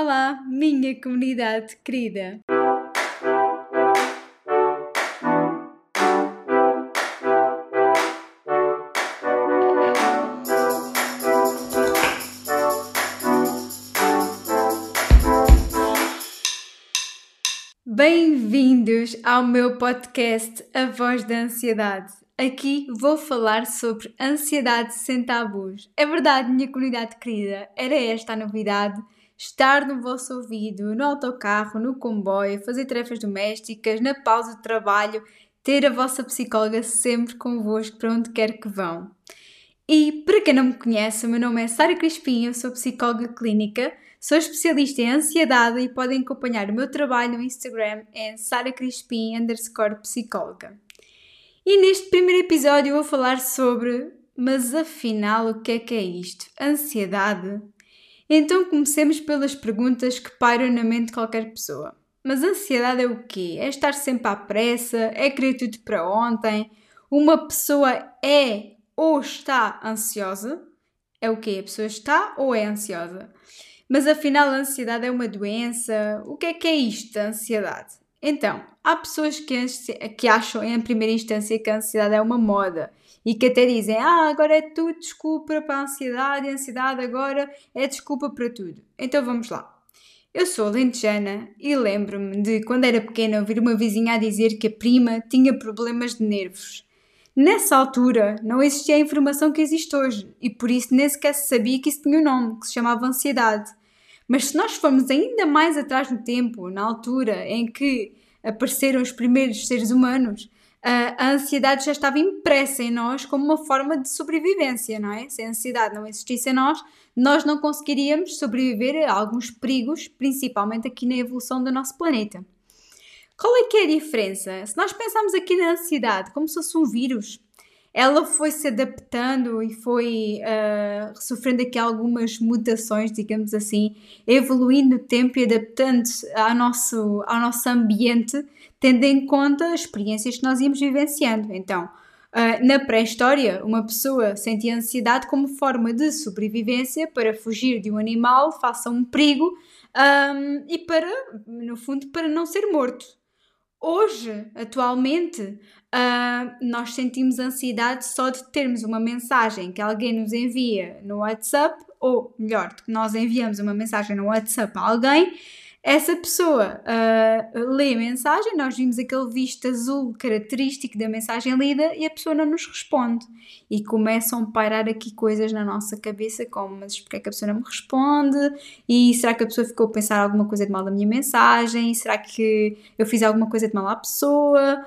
Olá, minha comunidade querida! Bem-vindos ao meu podcast A Voz da Ansiedade. Aqui vou falar sobre ansiedade sem tabus. É verdade, minha comunidade querida, era esta a novidade. Estar no vosso ouvido, no autocarro, no comboio, fazer tarefas domésticas, na pausa de trabalho, ter a vossa psicóloga sempre convosco para onde quer que vão. E para quem não me conhece, o meu nome é Sara Crispim, eu sou psicóloga clínica, sou especialista em ansiedade e podem acompanhar o meu trabalho no Instagram em Sara Crispim underscore psicóloga. E neste primeiro episódio eu vou falar sobre mas afinal o que é que é isto? Ansiedade? Então comecemos pelas perguntas que pairam na mente de qualquer pessoa. Mas ansiedade é o quê? É estar sempre à pressa? É querer tudo para ontem? Uma pessoa é ou está ansiosa? É o quê? A pessoa está ou é ansiosa? Mas afinal a ansiedade é uma doença? O que é que é isto da ansiedade? Então, há pessoas que, acham em primeira instância que a ansiedade é uma moda e que até dizem: Ah, agora é tudo desculpa para a ansiedade, a ansiedade agora é desculpa para tudo. Então vamos lá. Eu sou lentejana e lembro-me de quando era pequena ouvir uma vizinha a dizer que a prima tinha problemas de nervos. Nessa altura não existia a informação que existe hoje e por isso nem sequer se sabia que isso tinha um nome, que se chamava ansiedade. Mas se nós formos ainda mais atrás no tempo, na altura em que apareceram os primeiros seres humanos, a ansiedade já estava impressa em nós como uma forma de sobrevivência, não é? Se a ansiedade não existisse em nós, nós não conseguiríamos sobreviver a alguns perigos, principalmente aqui na evolução do nosso planeta. Qual é que é a diferença? Se nós pensarmos aqui na ansiedade como se fosse um vírus, ela foi se adaptando e foi uh, sofrendo aqui algumas mutações, digamos assim, evoluindo o tempo e adaptando-se ao nosso, ao nosso ambiente, tendo em conta as experiências que nós íamos vivenciando. Então, uh, na pré-história, uma pessoa sentia ansiedade como forma de sobrevivência para fugir de um animal face a um perigo um, e para, no fundo, para não ser morto. Hoje, atualmente, uh, nós sentimos ansiedade só de termos uma mensagem que alguém nos envia no WhatsApp, ou melhor, que nós enviamos uma mensagem no WhatsApp a alguém essa pessoa uh, lê a mensagem, nós vimos aquele visto azul característico da mensagem lida e a pessoa não nos responde. E começam a pairar aqui coisas na nossa cabeça, como: mas porquê é que a pessoa não me responde? E será que a pessoa ficou a pensar alguma coisa de mal da minha mensagem? Será que eu fiz alguma coisa de mal à pessoa?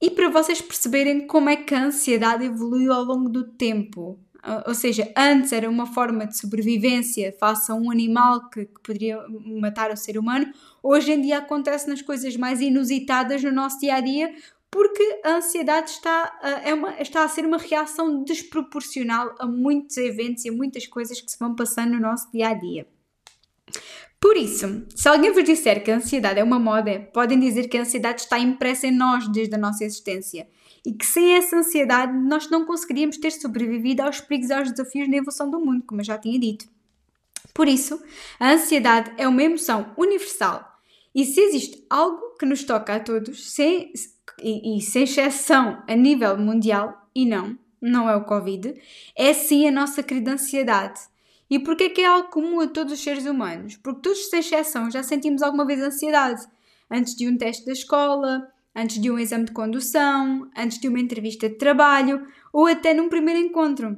E para vocês perceberem como é que a ansiedade evoluiu ao longo do tempo. Ou seja, antes era uma forma de sobrevivência face a um animal que, que, poderia matar o ser humano, hoje em dia acontece nas coisas mais inusitadas no nosso dia a dia, porque a ansiedade está, é uma, está a ser uma reação desproporcional a muitos eventos e a muitas coisas que se vão passando no nosso dia a dia. Por isso, se alguém vos disser que a ansiedade é uma moda, podem dizer que a ansiedade está impressa em nós desde a nossa existência e que sem essa ansiedade nós não conseguiríamos ter sobrevivido aos perigos e aos desafios na evolução do mundo, como eu já tinha dito. Por isso, a ansiedade é uma emoção universal e se existe algo que nos toca a todos, sem, e, e sem exceção a nível mundial, e não, não é o Covid, é sim a nossa querida ansiedade. E porquê que é algo comum a todos os seres humanos? Porque todos, sem exceção, já sentimos alguma vez ansiedade. Antes de um teste da escola, antes de um exame de condução, antes de uma entrevista de trabalho ou até num primeiro encontro.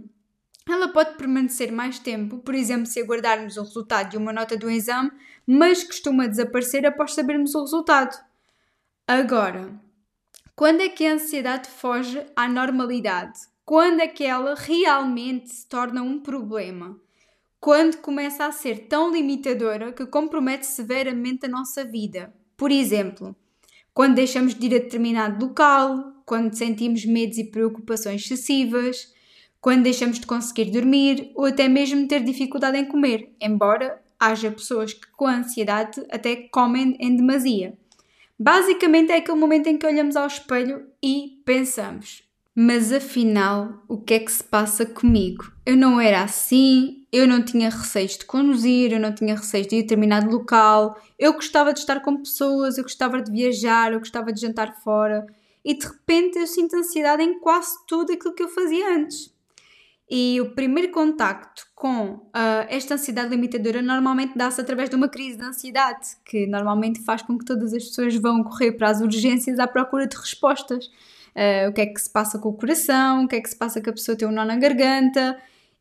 Ela pode permanecer mais tempo, por exemplo, se aguardarmos o resultado de uma nota do exame, mas costuma desaparecer após sabermos o resultado. Agora, quando é que a ansiedade foge à normalidade? Quando é que ela realmente se torna um problema? Quando começa a ser tão limitadora que compromete severamente a nossa vida. Por exemplo, quando deixamos de ir a determinado local, quando sentimos medos e preocupações excessivas, quando deixamos de conseguir dormir ou até mesmo ter dificuldade em comer, embora haja pessoas que com ansiedade até comem em demasia. Basicamente é aquele momento em que olhamos ao espelho e pensamos: mas afinal, o que é que se passa comigo? Eu não era assim, eu não tinha receios de conduzir, eu não tinha receios de determinado local, eu gostava de estar com pessoas, eu gostava de viajar, eu gostava de jantar fora e de repente eu sinto ansiedade em quase tudo aquilo que eu fazia antes. E o primeiro contacto com uh, esta ansiedade limitadora normalmente dá-se através de uma crise de ansiedade, que normalmente faz com que todas as pessoas vão correr para as urgências à procura de respostas. Uh, o que é que se passa com o coração, o que é que se passa com a pessoa tem um nó na garganta.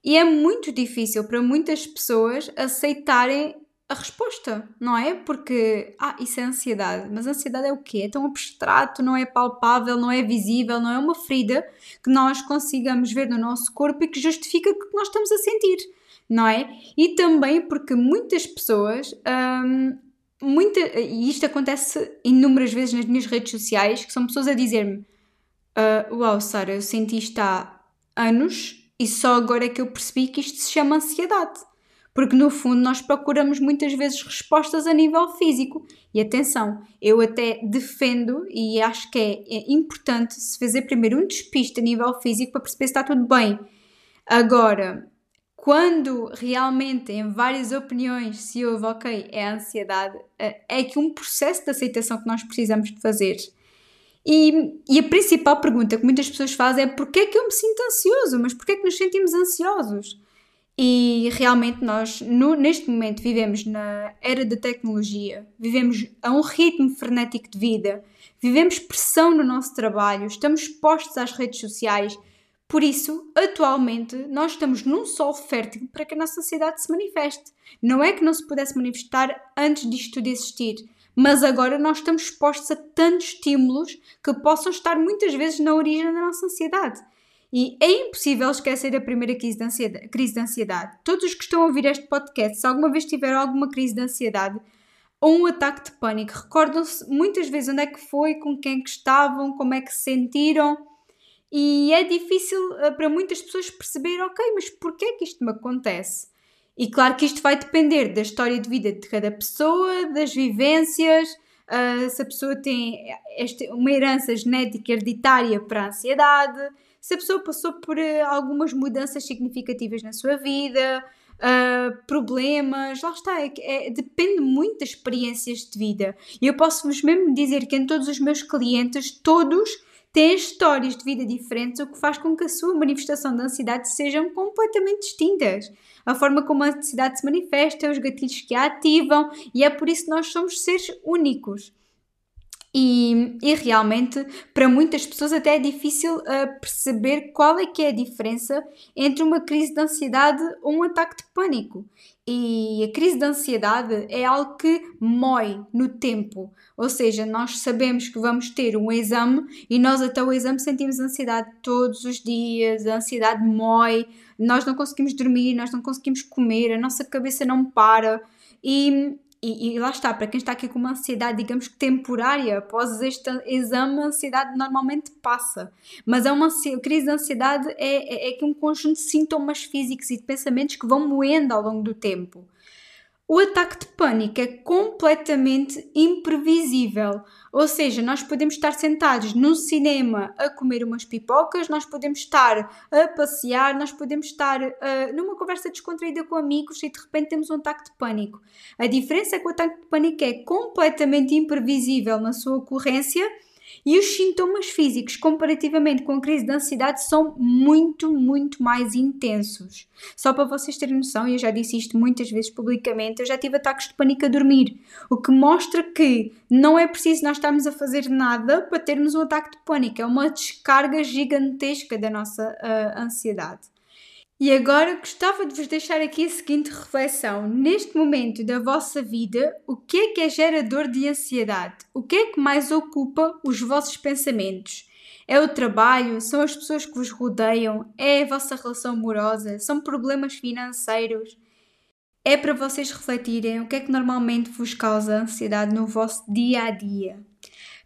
E é muito difícil para muitas pessoas aceitarem a resposta, não é? Porque, ah, isso é ansiedade. Mas ansiedade é o quê? É tão abstrato, não é palpável, não é visível, não é uma ferida que nós consigamos ver no nosso corpo e que justifica o que nós estamos a sentir, não é? E também porque muitas pessoas, hum, muita, e isto acontece inúmeras vezes nas minhas redes sociais, que são pessoas a dizer-me: uh, Uau, Sara, eu senti isto há anos e só agora é que eu percebi que isto se chama ansiedade porque no fundo nós procuramos muitas vezes respostas a nível físico. E atenção, eu até defendo e acho que é, é importante se fazer primeiro um despiste a nível físico para perceber se está tudo bem. Agora, quando realmente em várias opiniões se houve, ok, é a ansiedade, é, é que um processo de aceitação que nós precisamos de fazer. E, e, a principal pergunta que muitas pessoas fazem é porquê é que eu me sinto ansioso? Mas porquê é que nos sentimos ansiosos? E realmente nós, no, neste momento, vivemos na era da tecnologia, vivemos a um ritmo frenético de vida, vivemos pressão no nosso trabalho, estamos expostos às redes sociais. Por isso, atualmente, nós estamos num solo fértil para que a nossa sociedade se manifeste. Não é que não se pudesse manifestar antes disto tudo existir, mas agora nós estamos expostos a tantos estímulos que possam estar muitas vezes na origem da nossa ansiedade. E é impossível esquecer a primeira crise de, ansiedade, crise de ansiedade. Todos os que estão a ouvir este podcast, se alguma vez tiveram alguma crise de ansiedade ou um ataque de pânico, recordam-se muitas vezes onde é que foi, com quem é que estavam, como é que se sentiram. E é difícil uh, para muitas pessoas perceber, ok, mas porquê é que isto me acontece? E claro que isto vai depender da história de vida de cada pessoa, das vivências, uh, se a pessoa tem este, uma herança genética hereditária para a ansiedade, se a pessoa passou por uh, algumas mudanças significativas na sua vida, uh, problemas, lá está, é, é, depende muito das experiências de vida. E eu posso-vos mesmo dizer que em todos os meus clientes, todos têm histórias de vida diferentes, o que faz com que a sua manifestação de ansiedade sejam completamente distintas. A forma como a ansiedade se manifesta, os gatilhos que a ativam, e é por isso que nós somos seres únicos. E, e, realmente para muitas pessoas até é difícil uh, perceber qual é que é a diferença entre uma crise de ansiedade ou um ataque de pânico. E a crise de ansiedade é algo que mói no tempo, ou seja, nós sabemos que vamos ter um exame e nós até o exame sentimos ansiedade todos os dias, a ansiedade mói, nós não conseguimos dormir, nós não conseguimos comer, a nossa cabeça não para. E e, e, lá está, para quem está aqui com uma ansiedade, digamos que temporária, após este exame, a ansiedade normalmente passa. Mas é uma crise de ansiedade é, é, é um conjunto de sintomas físicos e de pensamentos que vão moendo ao longo do tempo. O ataque de pânico é completamente imprevisível. Ou seja, nós podemos estar sentados num cinema a comer umas pipocas, nós podemos estar a passear, nós podemos estar uh, numa conversa descontraída com amigos e de repente temos um ataque de pânico. A diferença é que o ataque de pânico é completamente imprevisível na sua ocorrência e os sintomas físicos, comparativamente com a crise de ansiedade, são muito, muito mais intensos. Só para vocês terem noção, e eu já disse isto muitas vezes publicamente, eu já tive ataques de pânico a dormir, o que mostra que não é preciso nós estarmos a fazer nada para termos um ataque de pânico, é uma descarga gigantesca da nossa uh, ansiedade. E agora gostava de vos deixar aqui a seguinte reflexão. Neste momento da vossa vida, o que é que é gerador de ansiedade? O que é que mais ocupa os vossos pensamentos? É o trabalho? São as pessoas que vos rodeiam? É a vossa relação amorosa? São problemas financeiros? É para vocês refletirem o que é que normalmente vos causa ansiedade no vosso dia a dia.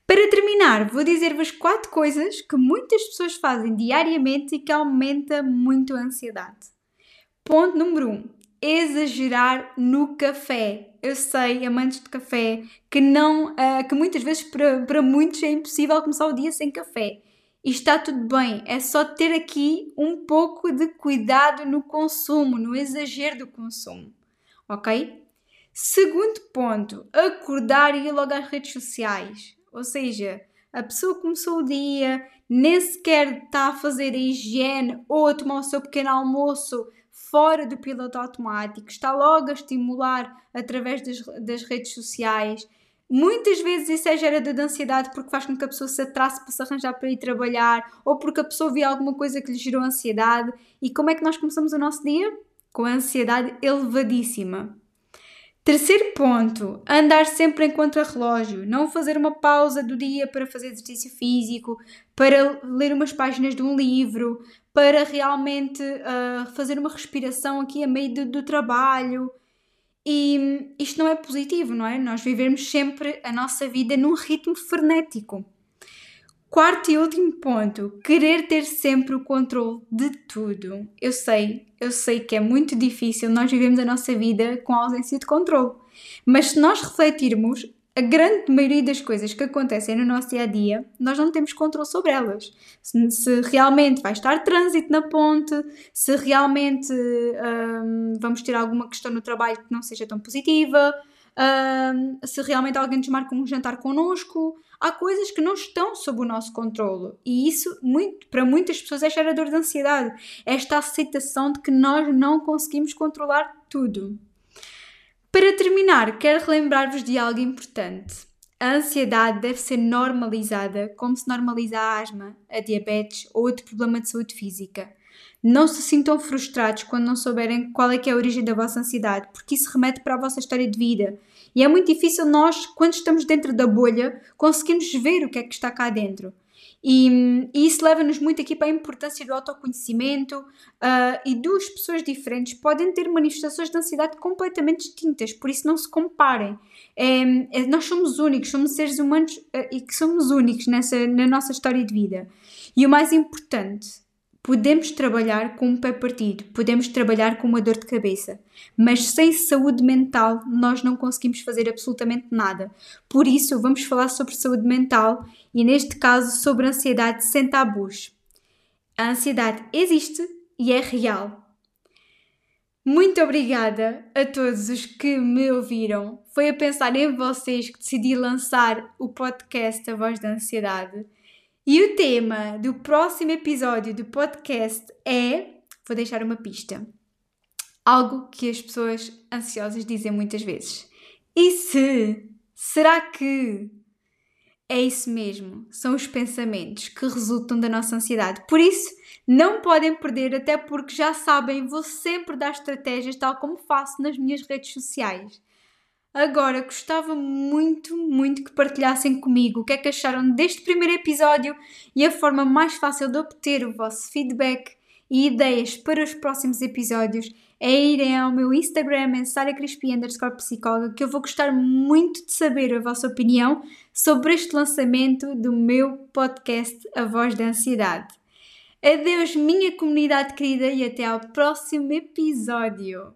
Para terminar, vou dizer-vos quatro coisas que muitas pessoas fazem diariamente e que aumenta muito a ansiedade. Ponto número 1. Um, exagerar no café. Eu sei, amantes de café, que não, uh, que muitas vezes para, para muitos é impossível começar o dia sem café. e está tudo bem. É só ter aqui um pouco de cuidado no consumo, no exagero do consumo, ok? Segundo ponto, acordar e ir logo às redes sociais. Ou seja, a pessoa começou o dia, nem sequer está a fazer a higiene ou a tomar o seu pequeno almoço fora do piloto automático, está logo a estimular através das, das redes sociais. Muitas vezes isso é gerador de ansiedade porque faz com que a pessoa se atrasse para se arranjar para ir trabalhar ou porque a pessoa vê alguma coisa que lhe gerou ansiedade. E como é que nós começamos o nosso dia? Com a ansiedade elevadíssima. Terceiro ponto, andar sempre em contra-relógio, não fazer uma pausa do dia para fazer exercício físico, para ler umas páginas de um livro, para realmente uh, fazer uma respiração aqui a meio do, do trabalho. E isto não é positivo, não é? Nós vivemos sempre a nossa vida num ritmo frenético. Quarto e último ponto, querer ter sempre o controle de tudo. Eu sei, eu sei que é muito difícil nós vivemos a nossa vida com a ausência de controle. Mas se nós refletirmos, a grande maioria das coisas que acontecem no nosso dia a dia, nós não temos controle sobre elas. Se, se realmente vai estar trânsito na ponte, se realmente hum, vamos ter alguma questão no trabalho que não seja tão positiva, hum, se realmente alguém desmarca um jantar connosco, há coisas que não estão sob o nosso controle e isso muito, para muitas pessoas é gerador de ansiedade. Esta aceitação de que nós não conseguimos controlar tudo. Para terminar, quero relembrar-vos de algo importante. A ansiedade deve ser normalizada como se normaliza a asma, a diabetes ou outro problema de saúde física. Não se sintam frustrados quando não souberem qual é que é a origem da vossa ansiedade, porque isso remete para a vossa história de vida. E é muito difícil nós, quando estamos dentro da bolha, conseguirmos ver o que é que está cá dentro. E, e isso leva-nos muito aqui para a importância do autoconhecimento uh, e duas pessoas diferentes podem ter manifestações de ansiedade completamente distintas, por isso não se comparem. É, é, nós somos únicos, somos seres humanos uh, e que somos únicos nessa, na nossa história de vida. E o mais importante, Podemos trabalhar com um pé partido, podemos trabalhar com uma dor de cabeça, mas sem saúde mental nós não conseguimos fazer absolutamente nada. Por isso, vamos falar sobre saúde mental e, neste caso, sobre ansiedade sem tabus. A ansiedade existe e é real. Muito obrigada a todos os que me ouviram. Foi a pensar em vocês que decidi lançar o podcast A Voz da Ansiedade. E o tema do próximo episódio do podcast é. Vou deixar uma pista. Algo que as pessoas ansiosas dizem muitas vezes. E se? Será que? É isso mesmo, são os pensamentos que resultam da nossa ansiedade. Por isso, não podem perder, até porque já sabem, vou sempre dar estratégias tal como faço nas minhas redes sociais. Agora, gostava muito, muito que partilhassem comigo o que é que acharam deste primeiro episódio e a forma mais fácil de obter o vosso feedback e ideias para os próximos episódios é irem ao meu Instagram em psicóloga que eu vou gostar muito de saber a vossa opinião sobre este lançamento do meu podcast A Voz da Ansiedade. Adeus, minha comunidade querida, e até ao próximo episódio!